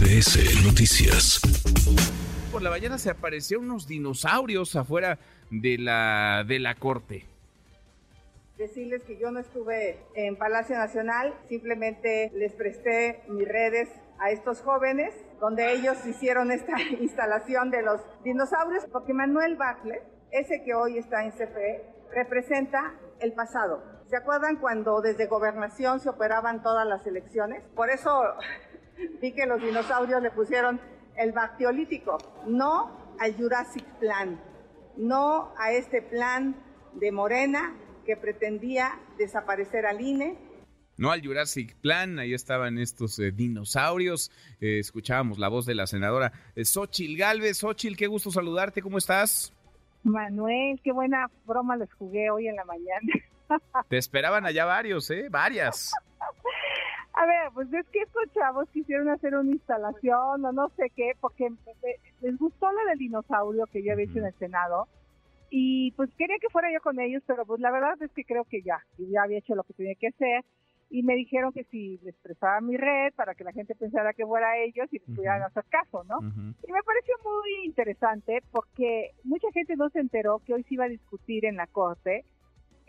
MBS Noticias. Por la mañana se aparecieron unos dinosaurios afuera de la, de la corte. Decirles que yo no estuve en Palacio Nacional, simplemente les presté mis redes a estos jóvenes, donde ellos hicieron esta instalación de los dinosaurios, porque Manuel Bartlett, ese que hoy está en CFE, representa el pasado. ¿Se acuerdan cuando desde gobernación se operaban todas las elecciones? Por eso vi que los dinosaurios le pusieron el bacteolítico, no al Jurassic Plan, no a este plan de Morena que pretendía desaparecer al INE. No al Jurassic Plan, ahí estaban estos eh, dinosaurios. Eh, escuchábamos la voz de la senadora eh, Xochil Galvez. Xochil, qué gusto saludarte, ¿cómo estás? Manuel, qué buena broma les jugué hoy en la mañana. Te esperaban allá varios, ¿eh? Varias. A ver, pues es que estos chavos quisieron hacer una instalación o no sé qué, porque les gustó la del dinosaurio que yo había hecho en el Senado. Y pues quería que fuera yo con ellos, pero pues la verdad es que creo que ya, ya había hecho lo que tenía que hacer. Y me dijeron que si les prestaba mi red para que la gente pensara que fuera ellos y les pudieran hacer caso, ¿no? Y me pareció muy interesante porque mucha gente no se enteró que hoy se iba a discutir en la Corte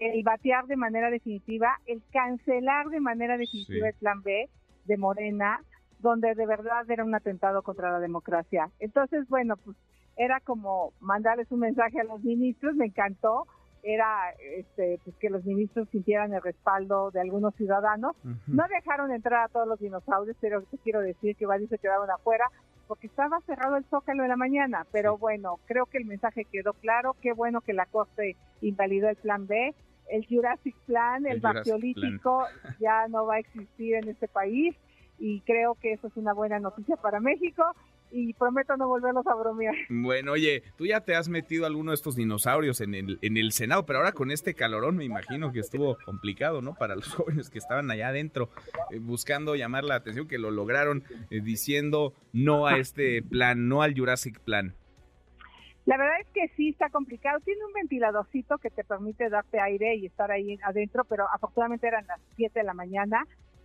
el batear de manera definitiva, el cancelar de manera definitiva el plan B de Morena, donde de verdad era un atentado contra la democracia. Entonces, bueno, pues era como mandarles un mensaje a los ministros, me encantó, era este, pues que los ministros sintieran el respaldo de algunos ciudadanos. No dejaron entrar a todos los dinosaurios, pero te quiero decir que varios se quedaron afuera porque estaba cerrado el zócalo en la mañana, pero bueno, creo que el mensaje quedó claro, qué bueno que la Corte invalidó el plan B, el Jurassic Plan, el, el ya no va a existir en este país y creo que eso es una buena noticia para México y prometo no volverlos a bromear. Bueno, oye, tú ya te has metido alguno de estos dinosaurios en el, en el Senado, pero ahora con este calorón me imagino que estuvo complicado, ¿no? Para los jóvenes que estaban allá adentro eh, buscando llamar la atención, que lo lograron eh, diciendo no a este plan, no al Jurassic Plan. La verdad es que sí está complicado. Tiene un ventiladorcito que te permite darte aire y estar ahí adentro, pero afortunadamente eran las 7 de la mañana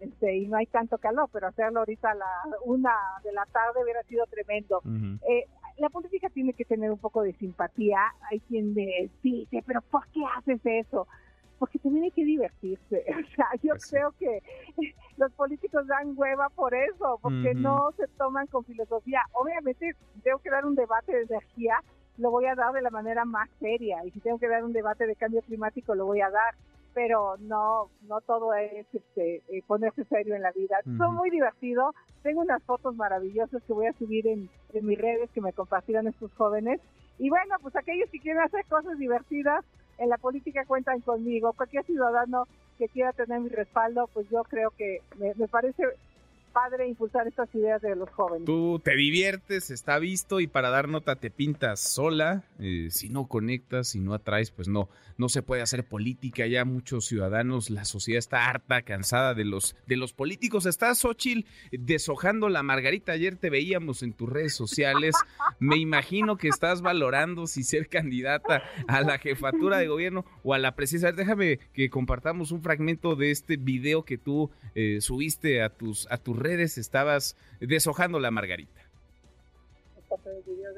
este, y no hay tanto calor, pero hacerlo ahorita a la una de la tarde hubiera sido tremendo. eh, la política tiene que tener un poco de simpatía. Hay quien dice, pero ¿por qué haces eso? Porque tiene que divertirse. O sea, yo pues creo que los políticos dan hueva por eso, porque no se toman con filosofía. Obviamente tengo que dar un debate de energía, lo voy a dar de la manera más seria. Y si tengo que dar un debate de cambio climático, lo voy a dar pero no no todo es este eh, ponerse serio en la vida. Son muy divertido. Tengo unas fotos maravillosas que voy a subir en, en mis redes que me compartieron estos jóvenes. Y bueno, pues aquellos que quieren hacer cosas divertidas en la política cuentan conmigo. Cualquier ciudadano que quiera tener mi respaldo, pues yo creo que me, me parece padre impulsar estas ideas de los jóvenes. Tú te diviertes, está visto y para dar nota te pintas sola. Eh, si no conectas, si no atraes, pues no, no se puede hacer política. Ya muchos ciudadanos, la sociedad está harta, cansada de los, de los políticos. Estás, Xochitl, deshojando la margarita. Ayer te veíamos en tus redes sociales. Me imagino que estás valorando si ser candidata a la jefatura de gobierno o a la presidencia. Déjame que compartamos un fragmento de este video que tú eh, subiste a tus, a tus redes estabas deshojando la margarita.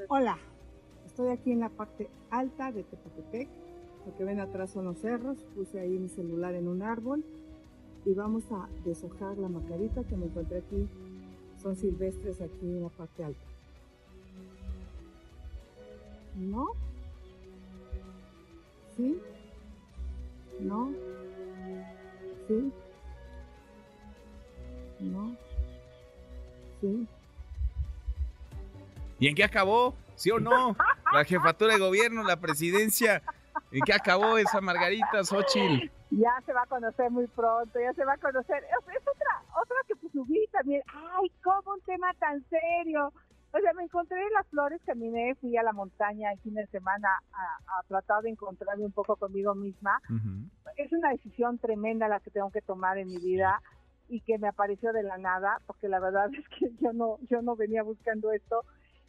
Hola, estoy aquí en la parte alta de Tepatepec. Lo que ven atrás son los cerros. Puse ahí mi celular en un árbol y vamos a deshojar la margarita que me encontré aquí. Son silvestres aquí en la parte alta. ¿No? ¿Sí? ¿No? ¿Sí? ¿No? ¿Y en qué acabó? ¿Sí o no? La jefatura de gobierno, la presidencia. ¿En qué acabó esa Margarita Xochitl? Ya se va a conocer muy pronto, ya se va a conocer. Es, otra, otra que pues subí también. Ay, ¿cómo un tema tan serio? O sea, me encontré en las flores, caminé, fui a la montaña el fin de semana a, tratar de encontrarme un poco conmigo misma. Es una decisión tremenda la que tengo que tomar en mi vida y que me apareció de la nada, porque la verdad es que yo no, yo no venía buscando esto.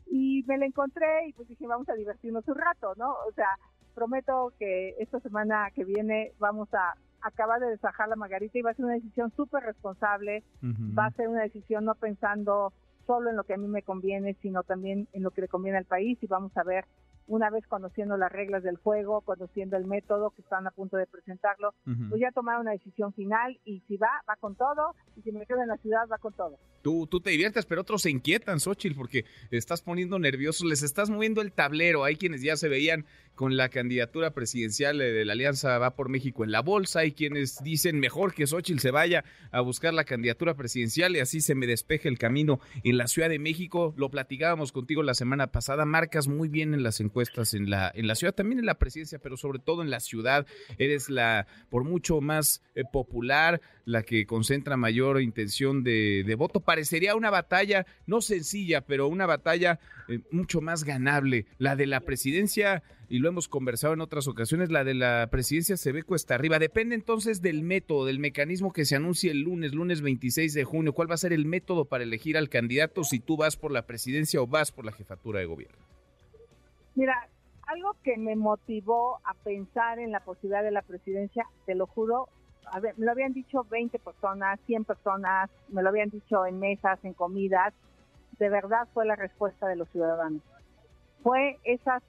Y me la encontré y pues dije vamos a divertirnos un rato, ¿no? O sea, prometo que esta semana que viene vamos a acabar de desajar la margarita y va a ser una decisión súper responsable, va a ser una decisión no pensando solo en lo que a mí me conviene, sino también en lo que le conviene al país y vamos a ver una vez conociendo las reglas del juego, conociendo el método que están a punto de presentarlo, pues ya tomar una decisión final y si va, va con todo, y si me quedo en la ciudad, va con todo. Tú, tú te diviertes, pero otros se inquietan, Xochitl, porque estás poniendo nerviosos, les estás moviendo el tablero. Hay quienes ya se veían con la candidatura presidencial de la Alianza Va por México en la bolsa. Hay quienes dicen mejor que Xochitl se vaya a buscar la candidatura presidencial y así se me despeje el camino en la Ciudad de México. Lo platicábamos contigo la semana pasada. Marcas muy bien en las encuestas en la, en la ciudad, también en la presidencia, pero sobre todo en la ciudad. Eres la, por mucho más eh, popular, la que concentra mayor intención de, de, voto. Parecería una batalla, no sencilla, pero una batalla eh, mucho más ganable. La de la presidencia y lo hemos conversado en otras ocasiones, la de la presidencia se ve cuesta arriba. Depende entonces del método, del mecanismo que se anuncie el lunes, lunes 26 de junio. ¿Cuál va a ser el método para elegir al candidato si tú vas por la presidencia o vas por la jefatura de gobierno? Mira, algo que me motivó a pensar en la posibilidad de la presidencia, te lo juro, a me lo habían dicho 20 personas, 100 personas, me lo habían dicho en mesas, en comidas, de verdad fue la respuesta de los ciudadanos. Fue esas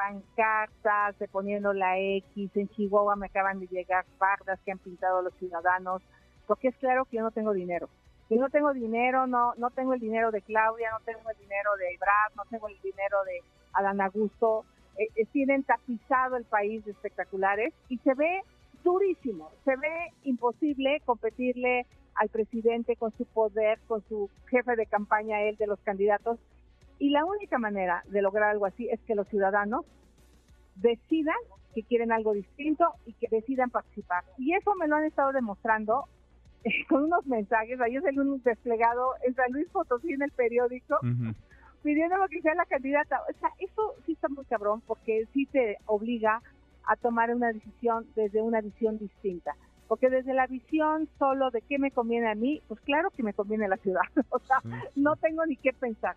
pancartas de poniendo la X, en Chihuahua me acaban de llegar bardas que han pintado los ciudadanos, porque es claro que yo no tengo dinero. Yo no tengo dinero, no, no tengo el dinero de Claudia, no tengo el dinero de Brad, no tengo el dinero de Adán Augusto. Eh, eh, tienen tapizado el país de espectaculares y se ve durísimo, se ve imposible competirle al presidente con su poder, con su jefe de campaña, él de los candidatos, y la única manera de lograr algo así es que los ciudadanos decidan que quieren algo distinto y que decidan participar. Y eso me lo han estado demostrando con unos mensajes. Ayer salió un desplegado en San Luis Potosí en el periódico pidiendo que sea la candidata. O sea, eso sí está muy cabrón porque sí te obliga a tomar una decisión desde una visión distinta. Porque desde la visión solo de qué me conviene a mí, pues claro que me conviene la ciudad. O sea, no tengo ni qué pensar.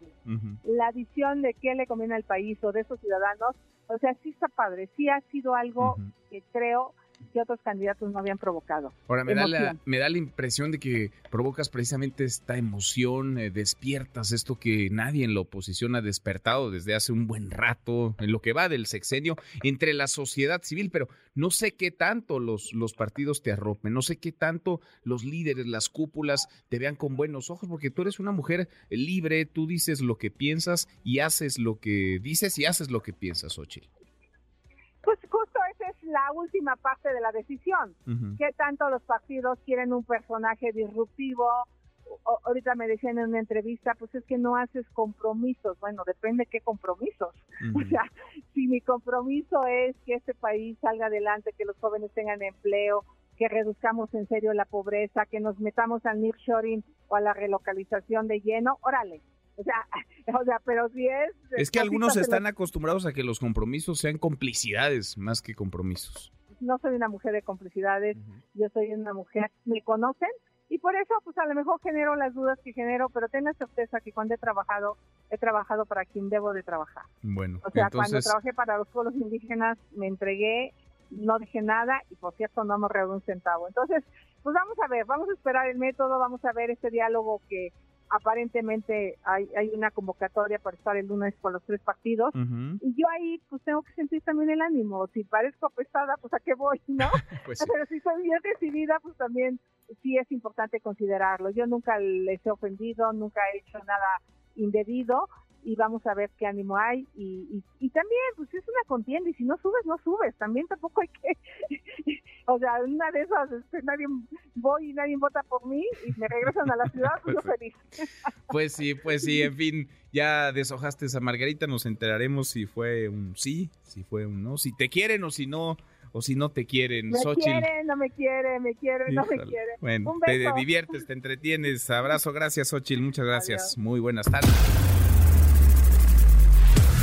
La visión de qué le conviene al país o de esos ciudadanos, o sea, sí está padre. Sí ha sido algo que creo que otros candidatos no habían provocado. Ahora, me da, la, me da la impresión de que provocas precisamente esta emoción, eh, despiertas esto que nadie en la oposición ha despertado desde hace un buen rato, en lo que va del sexenio, entre la sociedad civil, pero no sé qué tanto los, los partidos te arropen, no sé qué tanto los líderes, las cúpulas te vean con buenos ojos, porque tú eres una mujer libre, tú dices lo que piensas y haces lo que dices y haces lo que piensas, Ochi la última parte de la decisión. ¿Qué tanto los partidos quieren un personaje disruptivo? ahorita me decían en una entrevista, pues es que no haces compromisos. Bueno, depende qué compromisos. O sea, si mi compromiso es que este país salga adelante, que los jóvenes tengan empleo, que reduzcamos en serio la pobreza, que nos metamos al nearshoring o a la relocalización de lleno, órale, o sea, o sea, pero si es... Es que algunos están acostumbrados a que los compromisos sean complicidades más que compromisos. No soy una mujer de complicidades, yo soy una mujer, me conocen y por eso pues a lo mejor genero las dudas que genero, pero ten la certeza que cuando he trabajado, he trabajado para quien debo de trabajar. Bueno, o sea, cuando trabajé para los pueblos indígenas me entregué, no dije nada y por cierto no me un centavo. Entonces, pues vamos a ver, vamos a esperar el método, vamos a ver este diálogo que aparentemente hay, hay una convocatoria para estar el lunes con los tres partidos. Y yo ahí pues tengo que sentir también el ánimo. Si parezco apestada pues a qué voy no pues pero si soy bien recibida pues también sí es importante considerarlo. Yo nunca les he ofendido nunca he hecho nada indebido y vamos a ver qué ánimo hay. Y, y, también pues es una contienda y si no subes no subes. También tampoco hay que o sea una de esas este, nadie voy y nadie vota por mí y me regresan a la ciudad pues yo feliz pues sí pues sí en fin ya deshojaste a Margarita nos enteraremos si fue un sí si fue un no si te quieren o si no o si no te quieren. Me quieren, no me quieren, me quieren, no me quieren. Bueno, te diviertes, te entretienes. Abrazo, gracias, Xochitl. Muchas gracias. Muy buenas tardes